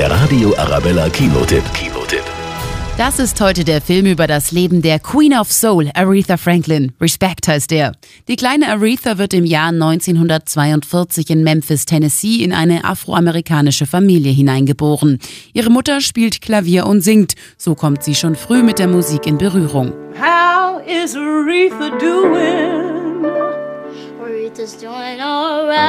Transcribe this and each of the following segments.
Der Radio Arabella Kinotipp. Kinotipp. Das ist heute der Film über das Leben der Queen of Soul, Aretha Franklin. Respect heißt er. Die kleine Aretha wird im Jahr 1942 in Memphis, Tennessee in eine afroamerikanische Familie hineingeboren. Ihre Mutter spielt Klavier und singt. So kommt sie schon früh mit der Musik in Berührung. How is Aretha doing? Aretha's doing alright.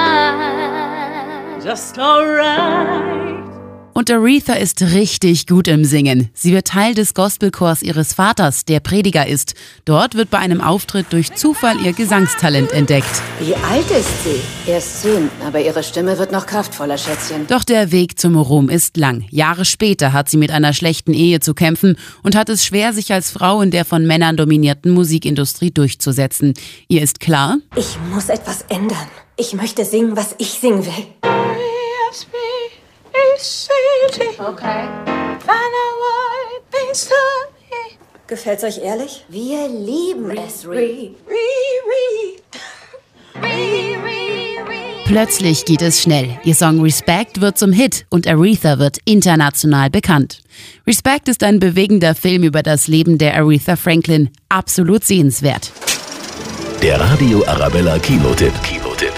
Just alright. Und Aretha ist richtig gut im Singen. Sie wird Teil des Gospelchors ihres Vaters, der Prediger ist. Dort wird bei einem Auftritt durch Zufall ihr Gesangstalent entdeckt. Wie alt ist sie? Erst zehn, aber ihre Stimme wird noch kraftvoller, Schätzchen. Doch der Weg zum Ruhm ist lang. Jahre später hat sie mit einer schlechten Ehe zu kämpfen und hat es schwer, sich als Frau in der von Männern dominierten Musikindustrie durchzusetzen. Ihr ist klar, Ich muss etwas ändern. Ich möchte singen, was ich singen will. Okay. Gefällt's euch ehrlich? Wir lieben es, Ree. Plötzlich geht es schnell. Ihr Song Respect wird zum Hit und Aretha wird international bekannt. Respect ist ein bewegender Film über das Leben der Aretha Franklin. Absolut sehenswert. Der Radio Arabella Kinotipp. Kinotipp.